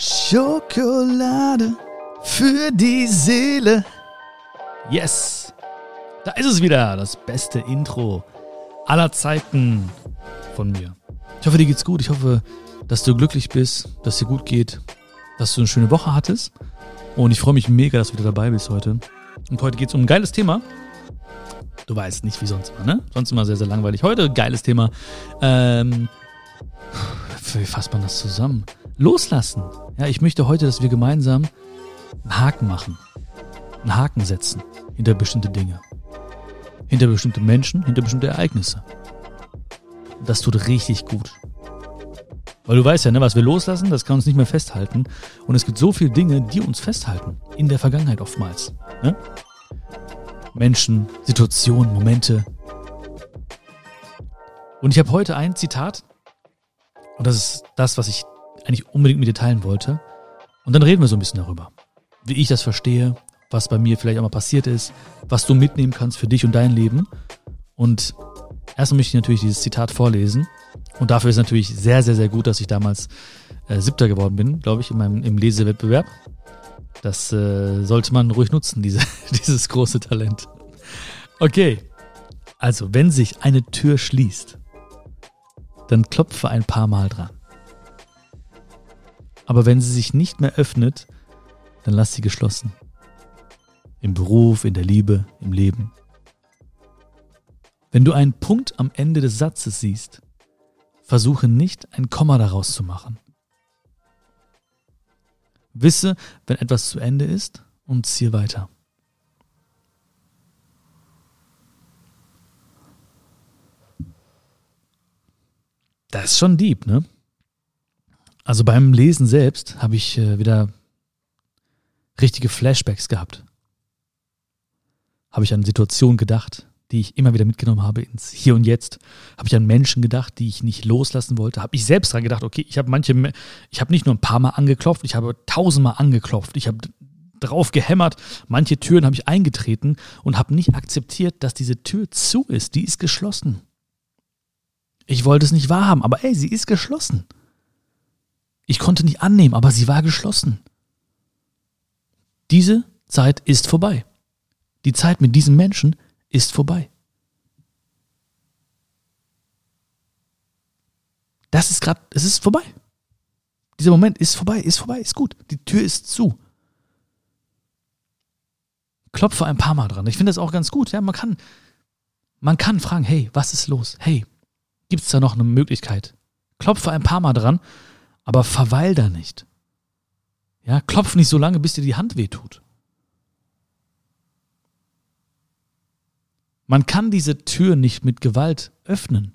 Schokolade für die Seele. Yes, da ist es wieder, das beste Intro aller Zeiten von mir. Ich hoffe, dir geht's gut. Ich hoffe, dass du glücklich bist, dass dir gut geht, dass du eine schöne Woche hattest. Und ich freue mich mega, dass du wieder dabei bist heute. Und heute geht's um ein geiles Thema. Du weißt nicht wie sonst immer, ne? Sonst immer sehr, sehr langweilig. Heute geiles Thema. Ähm, wie fasst man das zusammen? Loslassen. Ja, ich möchte heute, dass wir gemeinsam einen Haken machen. Einen Haken setzen hinter bestimmte Dinge. Hinter bestimmte Menschen, hinter bestimmte Ereignisse. Das tut richtig gut. Weil du weißt ja, ne, was wir loslassen, das kann uns nicht mehr festhalten. Und es gibt so viele Dinge, die uns festhalten. In der Vergangenheit oftmals. Ne? Menschen, Situationen, Momente. Und ich habe heute ein Zitat. Und das ist das, was ich eigentlich unbedingt mit dir teilen wollte. Und dann reden wir so ein bisschen darüber. Wie ich das verstehe, was bei mir vielleicht auch mal passiert ist, was du mitnehmen kannst für dich und dein Leben. Und erstmal möchte ich natürlich dieses Zitat vorlesen. Und dafür ist natürlich sehr, sehr, sehr gut, dass ich damals äh, Siebter geworden bin, glaube ich, in meinem, im Lesewettbewerb. Das äh, sollte man ruhig nutzen, diese, dieses große Talent. Okay, also wenn sich eine Tür schließt, dann klopfe ein paar Mal dran. Aber wenn sie sich nicht mehr öffnet, dann lass sie geschlossen. Im Beruf, in der Liebe, im Leben. Wenn du einen Punkt am Ende des Satzes siehst, versuche nicht ein Komma daraus zu machen. Wisse, wenn etwas zu Ende ist und ziehe weiter. Das ist schon deep, ne? Also beim Lesen selbst habe ich äh, wieder richtige Flashbacks gehabt. Habe ich an Situationen gedacht, die ich immer wieder mitgenommen habe ins Hier und Jetzt. Habe ich an Menschen gedacht, die ich nicht loslassen wollte. Habe ich selbst dran gedacht, okay, ich habe manche, ich habe nicht nur ein paar Mal angeklopft, ich habe tausendmal angeklopft. Ich habe drauf gehämmert. Manche Türen habe ich eingetreten und habe nicht akzeptiert, dass diese Tür zu ist. Die ist geschlossen. Ich wollte es nicht wahrhaben, aber ey, sie ist geschlossen. Ich konnte nicht annehmen, aber sie war geschlossen. Diese Zeit ist vorbei. Die Zeit mit diesem Menschen ist vorbei. Das ist gerade, es ist vorbei. Dieser Moment ist vorbei, ist vorbei, ist gut. Die Tür ist zu. Klopfe ein paar Mal dran. Ich finde das auch ganz gut. Ja, man kann, man kann fragen, hey, was ist los? Hey, gibt es da noch eine Möglichkeit? Klopfe ein paar Mal dran aber verweil da nicht. Ja, klopf nicht so lange, bis dir die Hand wehtut. Man kann diese Tür nicht mit Gewalt öffnen.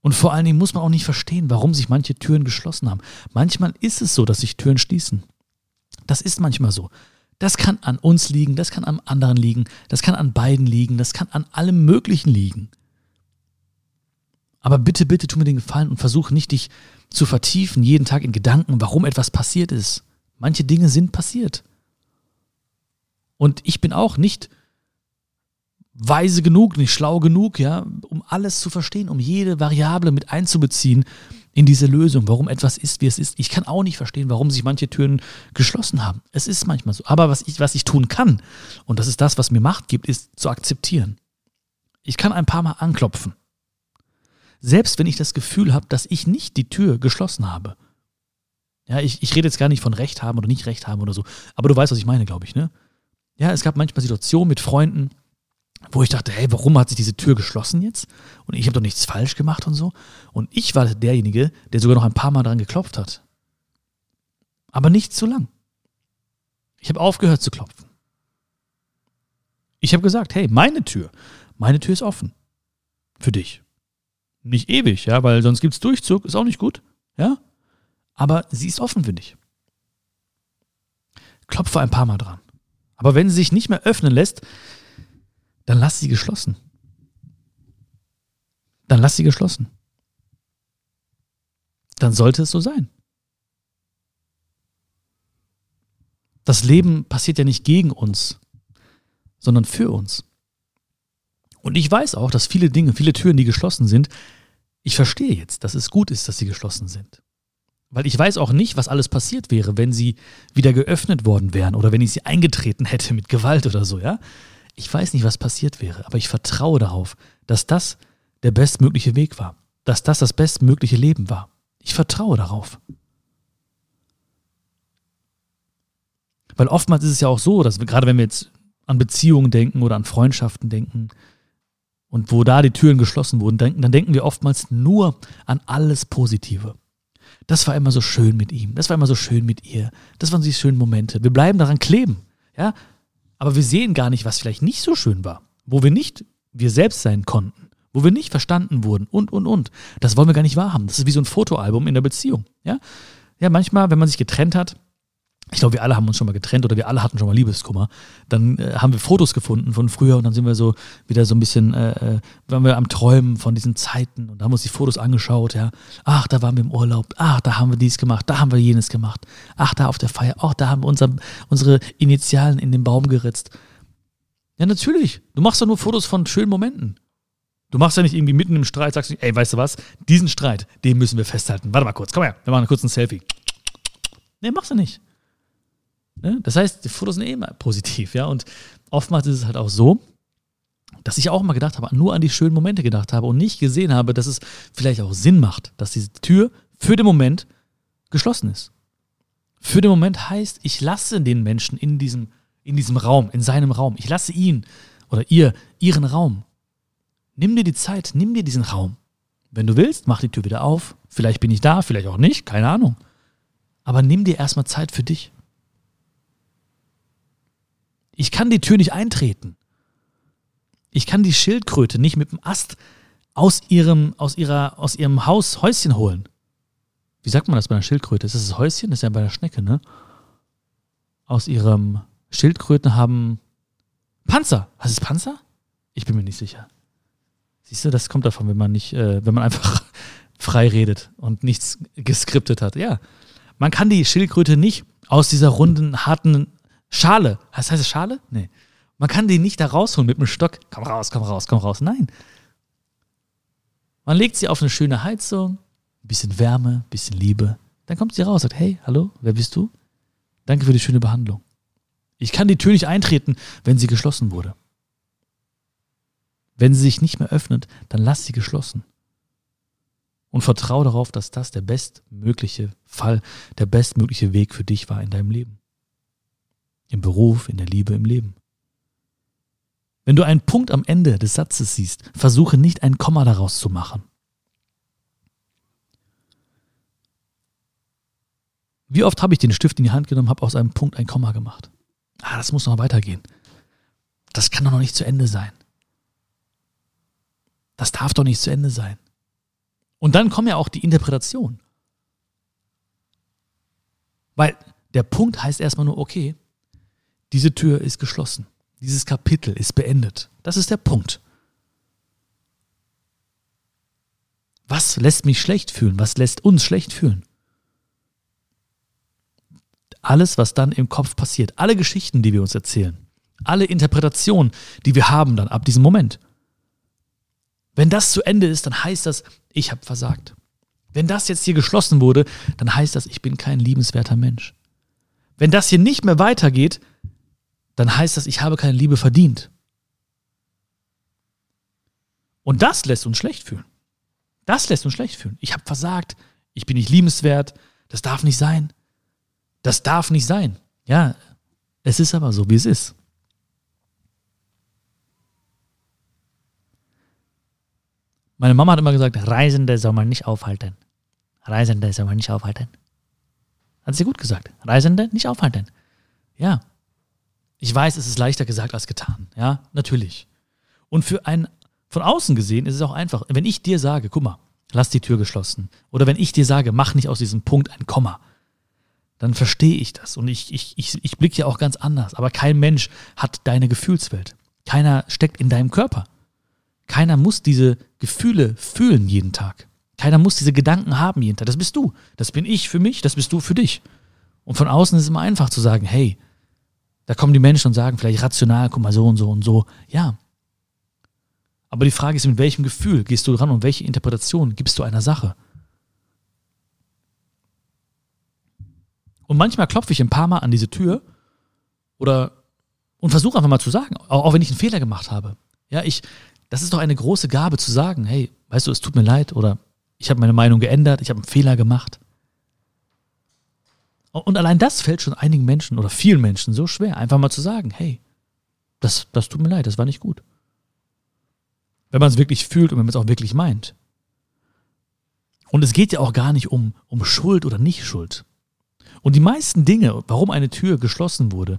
Und vor allen Dingen muss man auch nicht verstehen, warum sich manche Türen geschlossen haben. Manchmal ist es so, dass sich Türen schließen. Das ist manchmal so. Das kann an uns liegen, das kann am anderen liegen, das kann an beiden liegen, das kann an allem Möglichen liegen. Aber bitte, bitte tu mir den Gefallen und versuche nicht, dich zu vertiefen, jeden Tag in Gedanken, warum etwas passiert ist. Manche Dinge sind passiert. Und ich bin auch nicht weise genug, nicht schlau genug, ja, um alles zu verstehen, um jede Variable mit einzubeziehen in diese Lösung, warum etwas ist, wie es ist. Ich kann auch nicht verstehen, warum sich manche Türen geschlossen haben. Es ist manchmal so. Aber was ich, was ich tun kann, und das ist das, was mir Macht gibt, ist zu akzeptieren. Ich kann ein paar Mal anklopfen. Selbst wenn ich das Gefühl habe, dass ich nicht die Tür geschlossen habe. Ja, ich, ich rede jetzt gar nicht von Recht haben oder nicht Recht haben oder so. Aber du weißt, was ich meine, glaube ich, ne? Ja, es gab manchmal Situationen mit Freunden, wo ich dachte, hey, warum hat sich diese Tür geschlossen jetzt? Und ich habe doch nichts falsch gemacht und so. Und ich war derjenige, der sogar noch ein paar Mal dran geklopft hat. Aber nicht zu lang. Ich habe aufgehört zu klopfen. Ich habe gesagt, hey, meine Tür, meine Tür ist offen. Für dich. Nicht ewig, ja, weil sonst gibt es Durchzug, ist auch nicht gut, ja. Aber sie ist offen für dich. Klopfe ein paar Mal dran. Aber wenn sie sich nicht mehr öffnen lässt, dann lass sie geschlossen. Dann lass sie geschlossen. Dann sollte es so sein. Das Leben passiert ja nicht gegen uns, sondern für uns. Und ich weiß auch, dass viele Dinge, viele Türen, die geschlossen sind, ich verstehe jetzt, dass es gut ist, dass sie geschlossen sind. Weil ich weiß auch nicht, was alles passiert wäre, wenn sie wieder geöffnet worden wären oder wenn ich sie eingetreten hätte mit Gewalt oder so, ja. Ich weiß nicht, was passiert wäre, aber ich vertraue darauf, dass das der bestmögliche Weg war, dass das das bestmögliche Leben war. Ich vertraue darauf. Weil oftmals ist es ja auch so, dass wir, gerade wenn wir jetzt an Beziehungen denken oder an Freundschaften denken und wo da die Türen geschlossen wurden, denken, dann denken wir oftmals nur an alles Positive. Das war immer so schön mit ihm, das war immer so schön mit ihr, das waren die schönen Momente. Wir bleiben daran kleben, ja, aber wir sehen gar nicht, was vielleicht nicht so schön war, wo wir nicht wir selbst sein konnten, wo wir nicht verstanden wurden und und und. Das wollen wir gar nicht wahrhaben. Das ist wie so ein Fotoalbum in der Beziehung, ja. Ja, manchmal, wenn man sich getrennt hat, ich glaube, wir alle haben uns schon mal getrennt oder wir alle hatten schon mal Liebeskummer. Dann äh, haben wir Fotos gefunden von früher und dann sind wir so wieder so ein bisschen, äh, äh, waren wir am Träumen von diesen Zeiten und haben uns die Fotos angeschaut, ja. Ach, da waren wir im Urlaub, ach, da haben wir dies gemacht, da haben wir jenes gemacht, ach, da auf der Feier, ach, da haben wir unser, unsere Initialen in den Baum geritzt. Ja, natürlich. Du machst doch nur Fotos von schönen Momenten. Du machst ja nicht irgendwie mitten im Streit, sagst du, ey, weißt du was, diesen Streit, den müssen wir festhalten. Warte mal kurz, komm her, wir machen kurz ein Selfie. Nee, machst du nicht. Ne? Das heißt, die Fotos sind eh immer positiv, ja. Und oftmals ist es halt auch so, dass ich auch mal gedacht habe, nur an die schönen Momente gedacht habe und nicht gesehen habe, dass es vielleicht auch Sinn macht, dass diese Tür für den Moment geschlossen ist. Für den Moment heißt, ich lasse den Menschen in diesem, in diesem Raum, in seinem Raum. Ich lasse ihn oder ihr ihren Raum. Nimm dir die Zeit, nimm dir diesen Raum. Wenn du willst, mach die Tür wieder auf. Vielleicht bin ich da, vielleicht auch nicht, keine Ahnung. Aber nimm dir erstmal Zeit für dich. Ich kann die Tür nicht eintreten. Ich kann die Schildkröte nicht mit dem Ast aus ihrem, aus ihrer, aus ihrem Haus Häuschen holen. Wie sagt man das bei einer Schildkröte? Ist das das Häuschen? Das ist ja bei der Schnecke, ne? Aus ihrem Schildkröten haben Panzer. Was ist Panzer? Ich bin mir nicht sicher. Siehst du, das kommt davon, wenn man nicht, äh, wenn man einfach frei redet und nichts geskriptet hat. Ja. Man kann die Schildkröte nicht aus dieser runden, harten Schale. Was heißt es Schale? Nee. Man kann die nicht da rausholen mit einem Stock. Komm raus, komm raus, komm raus. Nein. Man legt sie auf eine schöne Heizung, ein bisschen Wärme, ein bisschen Liebe. Dann kommt sie raus, sagt, hey, hallo, wer bist du? Danke für die schöne Behandlung. Ich kann die Tür nicht eintreten, wenn sie geschlossen wurde. Wenn sie sich nicht mehr öffnet, dann lass sie geschlossen. Und vertraue darauf, dass das der bestmögliche Fall, der bestmögliche Weg für dich war in deinem Leben. Im Beruf, in der Liebe, im Leben. Wenn du einen Punkt am Ende des Satzes siehst, versuche nicht ein Komma daraus zu machen. Wie oft habe ich den Stift in die Hand genommen, habe aus einem Punkt ein Komma gemacht? Ah, das muss noch weitergehen. Das kann doch noch nicht zu Ende sein. Das darf doch nicht zu Ende sein. Und dann kommt ja auch die Interpretation. Weil der Punkt heißt erstmal nur, okay, diese Tür ist geschlossen. Dieses Kapitel ist beendet. Das ist der Punkt. Was lässt mich schlecht fühlen? Was lässt uns schlecht fühlen? Alles, was dann im Kopf passiert, alle Geschichten, die wir uns erzählen, alle Interpretationen, die wir haben dann ab diesem Moment. Wenn das zu Ende ist, dann heißt das, ich habe versagt. Wenn das jetzt hier geschlossen wurde, dann heißt das, ich bin kein liebenswerter Mensch. Wenn das hier nicht mehr weitergeht, dann heißt das, ich habe keine Liebe verdient. Und das lässt uns schlecht fühlen. Das lässt uns schlecht fühlen. Ich habe versagt, ich bin nicht liebenswert, das darf nicht sein. Das darf nicht sein. Ja, es ist aber so, wie es ist. Meine Mama hat immer gesagt, Reisende soll man nicht aufhalten. Reisende soll man nicht aufhalten. Hat sie gut gesagt. Reisende nicht aufhalten. Ja, ich weiß, es ist leichter gesagt als getan. Ja, natürlich. Und für einen von außen gesehen ist es auch einfach. Wenn ich dir sage, guck mal, lass die Tür geschlossen. Oder wenn ich dir sage, mach nicht aus diesem Punkt ein Komma, dann verstehe ich das. Und ich, ich, ich, ich blicke ja auch ganz anders. Aber kein Mensch hat deine Gefühlswelt. Keiner steckt in deinem Körper. Keiner muss diese Gefühle fühlen jeden Tag. Keiner muss diese Gedanken haben jeden Tag. Das bist du. Das bin ich für mich, das bist du für dich. Und von außen ist es immer einfach zu sagen, hey, da kommen die Menschen und sagen vielleicht rational, guck mal, so und so und so. Ja. Aber die Frage ist, mit welchem Gefühl gehst du dran und welche Interpretation gibst du einer Sache? Und manchmal klopfe ich ein paar Mal an diese Tür oder und versuche einfach mal zu sagen, auch, wenn ich einen Fehler gemacht habe. Ja, ich, das ist doch eine große Gabe zu sagen, hey, weißt du, es tut mir leid oder ich habe meine Meinung geändert, ich habe einen Fehler gemacht. Und allein das fällt schon einigen Menschen oder vielen Menschen so schwer, einfach mal zu sagen, hey, das, das tut mir leid, das war nicht gut. Wenn man es wirklich fühlt und wenn man es auch wirklich meint. Und es geht ja auch gar nicht um, um Schuld oder nicht Schuld. Und die meisten Dinge, warum eine Tür geschlossen wurde,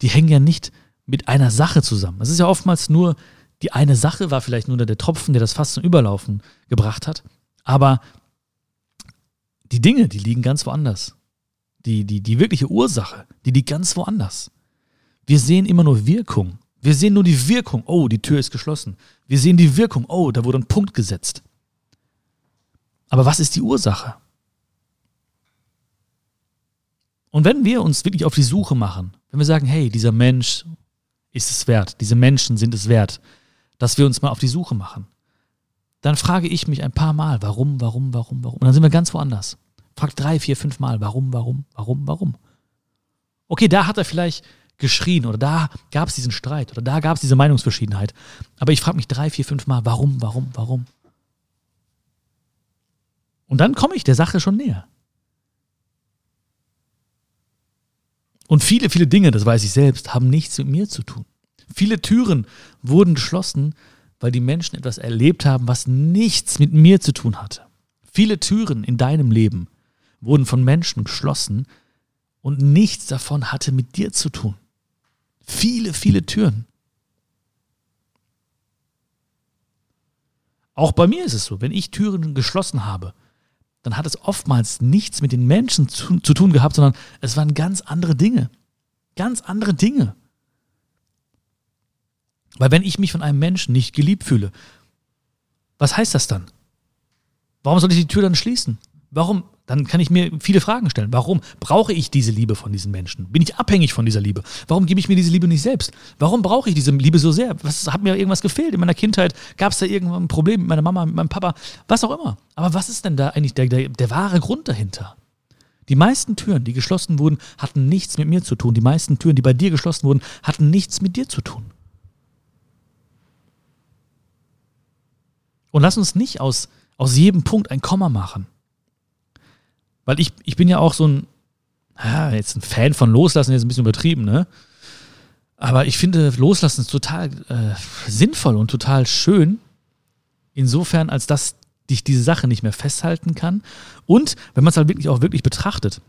die hängen ja nicht mit einer Sache zusammen. Es ist ja oftmals nur, die eine Sache war vielleicht nur der Tropfen, der das Fass zum Überlaufen gebracht hat. Aber die Dinge, die liegen ganz woanders. Die, die, die wirkliche Ursache, die liegt ganz woanders. Wir sehen immer nur Wirkung. Wir sehen nur die Wirkung. Oh, die Tür ist geschlossen. Wir sehen die Wirkung. Oh, da wurde ein Punkt gesetzt. Aber was ist die Ursache? Und wenn wir uns wirklich auf die Suche machen, wenn wir sagen, hey, dieser Mensch ist es wert, diese Menschen sind es wert, dass wir uns mal auf die Suche machen, dann frage ich mich ein paar Mal, warum, warum, warum, warum. Und dann sind wir ganz woanders. Frag drei, vier, fünf Mal, warum, warum, warum, warum. Okay, da hat er vielleicht geschrien oder da gab es diesen Streit oder da gab es diese Meinungsverschiedenheit. Aber ich frage mich drei, vier, fünf Mal, warum, warum, warum. Und dann komme ich der Sache schon näher. Und viele, viele Dinge, das weiß ich selbst, haben nichts mit mir zu tun. Viele Türen wurden geschlossen, weil die Menschen etwas erlebt haben, was nichts mit mir zu tun hatte. Viele Türen in deinem Leben wurden von Menschen geschlossen und nichts davon hatte mit dir zu tun. Viele, viele Türen. Auch bei mir ist es so, wenn ich Türen geschlossen habe, dann hat es oftmals nichts mit den Menschen zu, zu tun gehabt, sondern es waren ganz andere Dinge. Ganz andere Dinge. Weil wenn ich mich von einem Menschen nicht geliebt fühle, was heißt das dann? Warum soll ich die Tür dann schließen? Warum? Dann kann ich mir viele Fragen stellen. Warum brauche ich diese Liebe von diesen Menschen? Bin ich abhängig von dieser Liebe? Warum gebe ich mir diese Liebe nicht selbst? Warum brauche ich diese Liebe so sehr? Was hat mir irgendwas gefehlt in meiner Kindheit? Gab es da irgendwann ein Problem mit meiner Mama, mit meinem Papa? Was auch immer. Aber was ist denn da eigentlich der, der, der wahre Grund dahinter? Die meisten Türen, die geschlossen wurden, hatten nichts mit mir zu tun. Die meisten Türen, die bei dir geschlossen wurden, hatten nichts mit dir zu tun. Und lass uns nicht aus, aus jedem Punkt ein Komma machen. Weil ich, ich bin ja auch so ein, ja, jetzt ein Fan von Loslassen, jetzt ein bisschen übertrieben, ne? Aber ich finde, Loslassen ist total äh, sinnvoll und total schön. Insofern, als dass dich diese Sache nicht mehr festhalten kann. Und wenn man es halt wirklich auch wirklich betrachtet,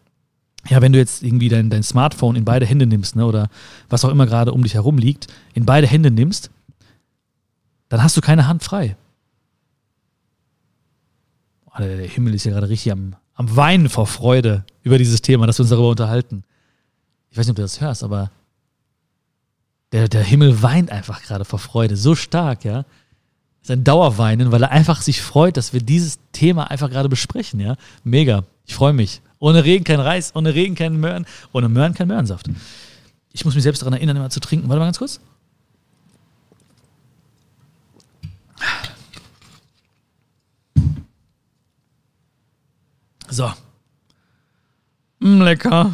ja, wenn du jetzt irgendwie dein, dein Smartphone in beide Hände nimmst, ne, oder was auch immer gerade um dich herum liegt, in beide Hände nimmst, dann hast du keine Hand frei. Oh, der Himmel ist ja gerade richtig am, am Weinen vor Freude über dieses Thema, dass wir uns darüber unterhalten. Ich weiß nicht, ob du das hörst, aber der, der Himmel weint einfach gerade vor Freude. So stark, ja. ist ein Dauerweinen, weil er einfach sich freut, dass wir dieses Thema einfach gerade besprechen, ja. Mega. Ich freue mich. Ohne Regen kein Reis, ohne Regen kein Möhren, ohne Möhren kein Möhrensaft. Ich muss mich selbst daran erinnern, immer zu trinken. Warte mal ganz kurz. So. Mm, lecker.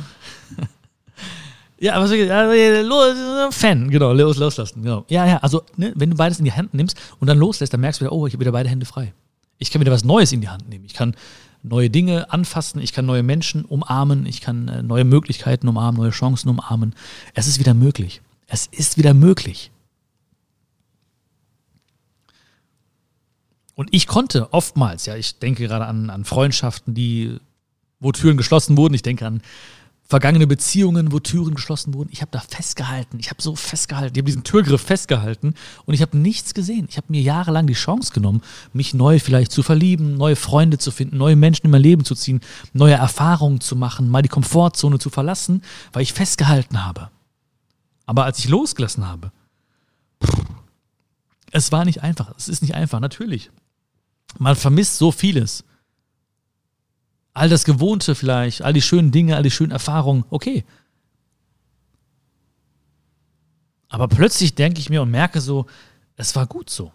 ja, was ja, los, Fan, genau, los, loslassen, genau. Ja, ja, also, ne, wenn du beides in die Hand nimmst und dann loslässt, dann merkst du wieder, oh, ich habe wieder beide Hände frei. Ich kann wieder was Neues in die Hand nehmen. Ich kann neue Dinge anfassen, ich kann neue Menschen umarmen, ich kann äh, neue Möglichkeiten umarmen, neue Chancen umarmen. Es ist wieder möglich. Es ist wieder möglich. Und ich konnte oftmals, ja, ich denke gerade an, an Freundschaften, die, wo Türen geschlossen wurden. Ich denke an vergangene Beziehungen, wo Türen geschlossen wurden. Ich habe da festgehalten. Ich habe so festgehalten. Ich habe diesen Türgriff festgehalten und ich habe nichts gesehen. Ich habe mir jahrelang die Chance genommen, mich neu vielleicht zu verlieben, neue Freunde zu finden, neue Menschen in mein Leben zu ziehen, neue Erfahrungen zu machen, mal die Komfortzone zu verlassen, weil ich festgehalten habe. Aber als ich losgelassen habe, es war nicht einfach. Es ist nicht einfach, natürlich. Man vermisst so vieles. All das Gewohnte vielleicht, all die schönen Dinge, all die schönen Erfahrungen, okay. Aber plötzlich denke ich mir und merke so, es war gut so.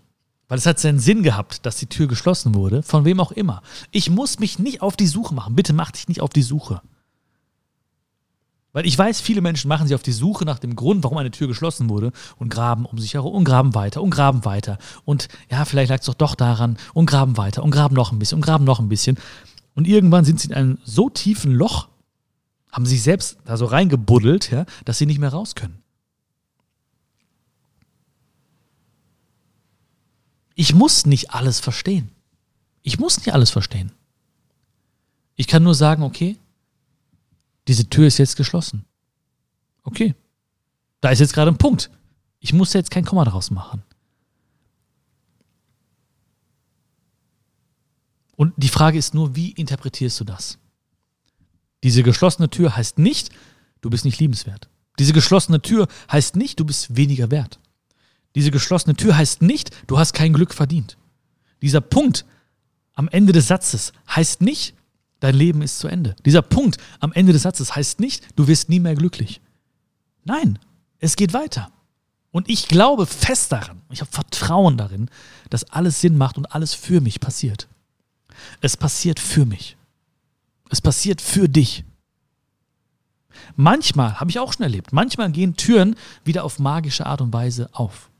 Weil es hat seinen Sinn gehabt, dass die Tür geschlossen wurde, von wem auch immer. Ich muss mich nicht auf die Suche machen. Bitte mach dich nicht auf die Suche. Weil ich weiß, viele Menschen machen sich auf die Suche nach dem Grund, warum eine Tür geschlossen wurde und graben um sich herum und graben weiter und graben weiter. Und ja, vielleicht lag es doch doch daran und graben weiter und graben noch ein bisschen und graben noch ein bisschen. Und irgendwann sind sie in einem so tiefen Loch, haben sich selbst da so reingebuddelt, ja, dass sie nicht mehr raus können. Ich muss nicht alles verstehen. Ich muss nicht alles verstehen. Ich kann nur sagen, okay, diese Tür ist jetzt geschlossen. Okay. Da ist jetzt gerade ein Punkt. Ich muss jetzt kein Komma daraus machen. Und die Frage ist nur, wie interpretierst du das? Diese geschlossene Tür heißt nicht, du bist nicht liebenswert. Diese geschlossene Tür heißt nicht, du bist weniger wert. Diese geschlossene Tür heißt nicht, du hast kein Glück verdient. Dieser Punkt am Ende des Satzes heißt nicht, dein Leben ist zu Ende. Dieser Punkt am Ende des Satzes heißt nicht, du wirst nie mehr glücklich. Nein, es geht weiter. Und ich glaube fest daran, ich habe Vertrauen darin, dass alles Sinn macht und alles für mich passiert. Es passiert für mich. Es passiert für dich. Manchmal, habe ich auch schon erlebt, manchmal gehen Türen wieder auf magische Art und Weise auf.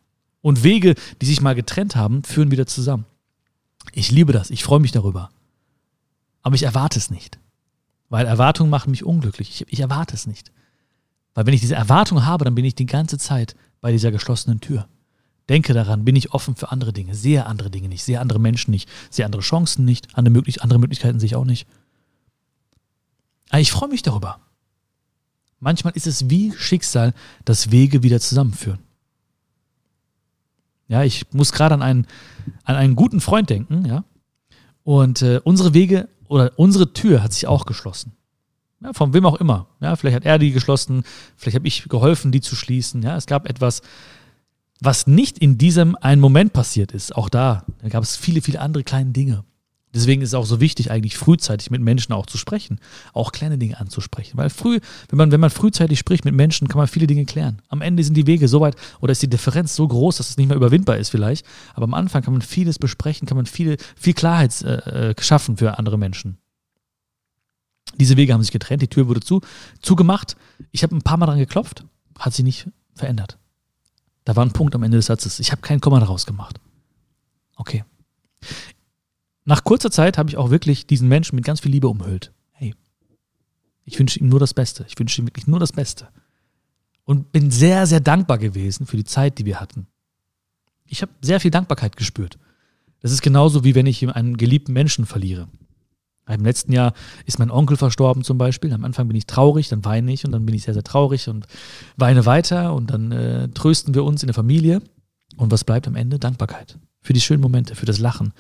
Und Wege, die sich mal getrennt haben, führen wieder zusammen. Ich liebe das, ich freue mich darüber. Aber ich erwarte es nicht. Weil Erwartungen machen mich unglücklich. Ich, ich erwarte es nicht. Weil wenn ich diese Erwartung habe, dann bin ich die ganze Zeit bei dieser geschlossenen Tür. Denke daran, bin ich offen für andere Dinge, sehe andere Dinge nicht, sehe andere Menschen nicht, sehe andere Chancen nicht, andere, möglich andere Möglichkeiten sehe ich auch nicht. Aber ich freue mich darüber. Manchmal ist es wie Schicksal, dass Wege wieder zusammenführen. Ja, ich muss gerade an einen, an einen guten Freund denken, ja. Und äh, unsere Wege oder unsere Tür hat sich auch geschlossen. Ja, von wem auch immer. Ja, vielleicht hat er die geschlossen, vielleicht habe ich geholfen, die zu schließen. Ja, es gab etwas, was nicht in diesem einen Moment passiert ist. Auch da, da gab es viele, viele andere kleine Dinge. Deswegen ist es auch so wichtig, eigentlich frühzeitig mit Menschen auch zu sprechen, auch kleine Dinge anzusprechen. Weil früh, wenn man, wenn man frühzeitig spricht mit Menschen, kann man viele Dinge klären. Am Ende sind die Wege so weit oder ist die Differenz so groß, dass es nicht mehr überwindbar ist vielleicht. Aber am Anfang kann man vieles besprechen, kann man viele, viel Klarheit äh, äh, schaffen für andere Menschen. Diese Wege haben sich getrennt, die Tür wurde zu, zugemacht. Ich habe ein paar Mal dran geklopft, hat sich nicht verändert. Da war ein Punkt am Ende des Satzes. Ich habe keinen Komma daraus gemacht. Okay nach kurzer Zeit habe ich auch wirklich diesen Menschen mit ganz viel Liebe umhüllt. Hey, ich wünsche ihm nur das Beste. Ich wünsche ihm wirklich nur das Beste. Und bin sehr, sehr dankbar gewesen für die Zeit, die wir hatten. Ich habe sehr viel Dankbarkeit gespürt. Das ist genauso wie wenn ich einen geliebten Menschen verliere. Im letzten Jahr ist mein Onkel verstorben zum Beispiel. Am Anfang bin ich traurig, dann weine ich und dann bin ich sehr, sehr traurig und weine weiter und dann äh, trösten wir uns in der Familie. Und was bleibt am Ende? Dankbarkeit. Für die schönen Momente, für das Lachen,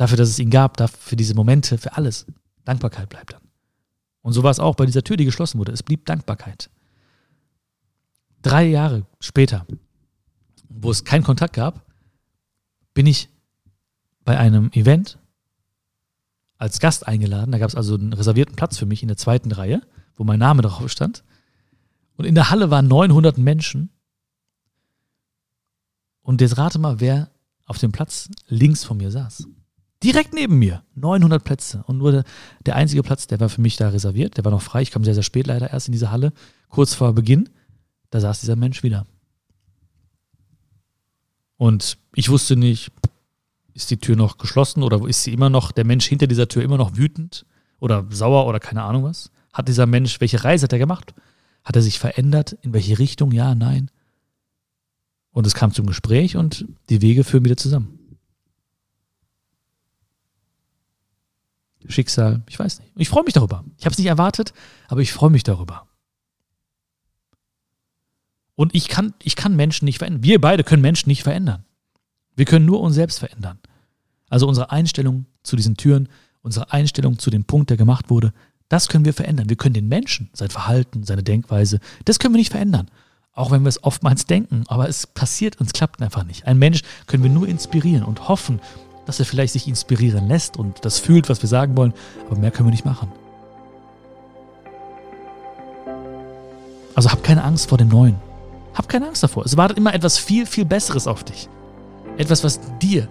dafür, dass es ihn gab, für diese Momente, für alles. Dankbarkeit bleibt dann. Und so war es auch bei dieser Tür, die geschlossen wurde. Es blieb Dankbarkeit. Drei Jahre später, wo es keinen Kontakt gab, bin ich bei einem Event als Gast eingeladen. Da gab es also einen reservierten Platz für mich in der zweiten Reihe, wo mein Name drauf stand. Und in der Halle waren 900 Menschen. Und jetzt rate mal, wer auf dem Platz links von mir saß. Direkt neben mir. 900 Plätze. Und nur der, einzige Platz, der war für mich da reserviert. Der war noch frei. Ich kam sehr, sehr spät leider erst in diese Halle. Kurz vor Beginn. Da saß dieser Mensch wieder. Und ich wusste nicht, ist die Tür noch geschlossen oder ist sie immer noch, der Mensch hinter dieser Tür immer noch wütend oder sauer oder keine Ahnung was? Hat dieser Mensch, welche Reise hat er gemacht? Hat er sich verändert? In welche Richtung? Ja, nein. Und es kam zum Gespräch und die Wege führen wieder zusammen. Schicksal, ich weiß nicht. Ich freue mich darüber. Ich habe es nicht erwartet, aber ich freue mich darüber. Und ich kann, ich kann Menschen nicht verändern. Wir beide können Menschen nicht verändern. Wir können nur uns selbst verändern. Also unsere Einstellung zu diesen Türen, unsere Einstellung zu dem Punkt, der gemacht wurde, das können wir verändern. Wir können den Menschen, sein Verhalten, seine Denkweise, das können wir nicht verändern. Auch wenn wir es oftmals denken, aber es passiert und es klappt einfach nicht. Ein Mensch können wir nur inspirieren und hoffen, dass er vielleicht sich inspirieren lässt und das fühlt, was wir sagen wollen, aber mehr können wir nicht machen. Also hab keine Angst vor dem Neuen. Hab keine Angst davor. Es wartet immer etwas viel, viel Besseres auf dich. Etwas, was dir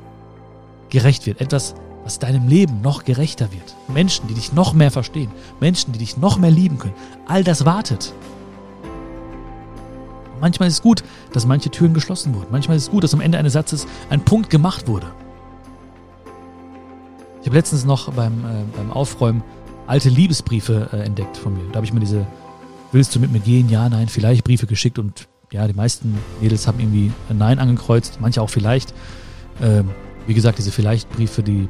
gerecht wird. Etwas, dass deinem Leben noch gerechter wird. Menschen, die dich noch mehr verstehen. Menschen, die dich noch mehr lieben können. All das wartet. Manchmal ist es gut, dass manche Türen geschlossen wurden. Manchmal ist es gut, dass am Ende eines Satzes ein Punkt gemacht wurde. Habe letztens noch beim, äh, beim Aufräumen alte Liebesbriefe äh, entdeckt von mir. Da habe ich mir diese Willst du mit mir gehen? Ja, nein, vielleicht Briefe geschickt und ja, die meisten Mädels haben irgendwie ein Nein angekreuzt, manche auch vielleicht. Ähm, wie gesagt, diese Vielleicht-Briefe, die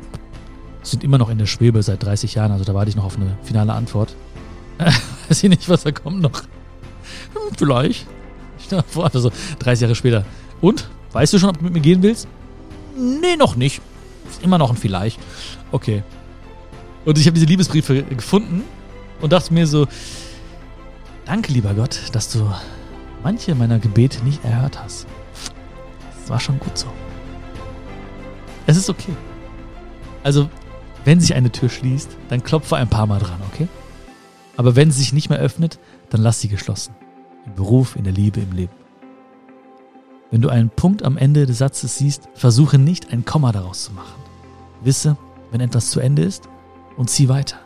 sind immer noch in der Schwebe seit 30 Jahren, also da warte ich noch auf eine finale Antwort. Weiß ich nicht, was da kommt noch. Hm, vielleicht. Ich vor, also 30 Jahre später. Und? Weißt du schon, ob du mit mir gehen willst? Nee, noch nicht. Ist immer noch ein Vielleicht. Okay. Und ich habe diese Liebesbriefe gefunden und dachte mir so, danke lieber Gott, dass du manche meiner Gebete nicht erhört hast. Das war schon gut so. Es ist okay. Also, wenn sich eine Tür schließt, dann klopfe ein paar Mal dran, okay? Aber wenn sie sich nicht mehr öffnet, dann lass sie geschlossen. Im Beruf, in der Liebe, im Leben. Wenn du einen Punkt am Ende des Satzes siehst, versuche nicht ein Komma daraus zu machen. Wisse, wenn etwas zu Ende ist und zieh weiter.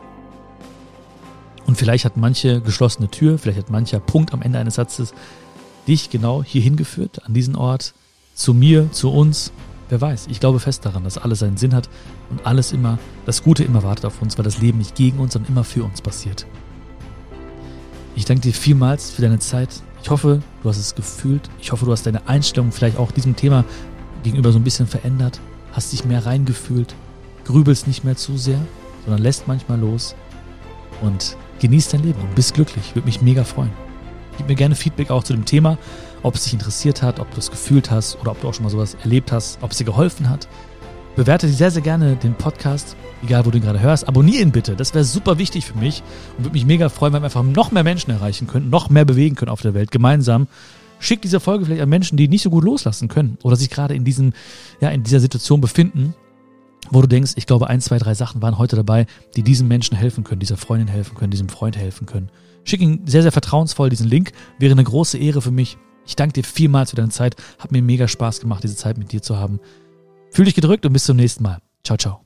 Und vielleicht hat manche geschlossene Tür, vielleicht hat mancher Punkt am Ende eines Satzes dich genau hier hingeführt, an diesen Ort, zu mir, zu uns. Wer weiß, ich glaube fest daran, dass alles seinen Sinn hat und alles immer, das Gute immer wartet auf uns, weil das Leben nicht gegen uns, sondern immer für uns passiert. Ich danke dir vielmals für deine Zeit. Ich hoffe, du hast es gefühlt. Ich hoffe, du hast deine Einstellung vielleicht auch diesem Thema gegenüber so ein bisschen verändert, hast dich mehr reingefühlt, grübelst nicht mehr zu sehr, sondern lässt manchmal los und genießt dein Leben und bist glücklich. Würde mich mega freuen. Gib mir gerne Feedback auch zu dem Thema, ob es dich interessiert hat, ob du es gefühlt hast oder ob du auch schon mal sowas erlebt hast, ob es dir geholfen hat. Bewerte sehr, sehr gerne den Podcast, egal wo du ihn gerade hörst. Abonniere ihn bitte, das wäre super wichtig für mich und würde mich mega freuen, wenn wir einfach noch mehr Menschen erreichen können, noch mehr bewegen können auf der Welt, gemeinsam. Schick diese Folge vielleicht an Menschen, die nicht so gut loslassen können oder sich gerade in, diesem, ja, in dieser Situation befinden, wo du denkst, ich glaube, ein, zwei, drei Sachen waren heute dabei, die diesem Menschen helfen können, dieser Freundin helfen können, diesem Freund helfen können. Schick ihn sehr, sehr vertrauensvoll diesen Link. Wäre eine große Ehre für mich. Ich danke dir vielmals für deine Zeit. Hat mir mega Spaß gemacht, diese Zeit mit dir zu haben. Fühl dich gedrückt und bis zum nächsten Mal. Ciao, ciao.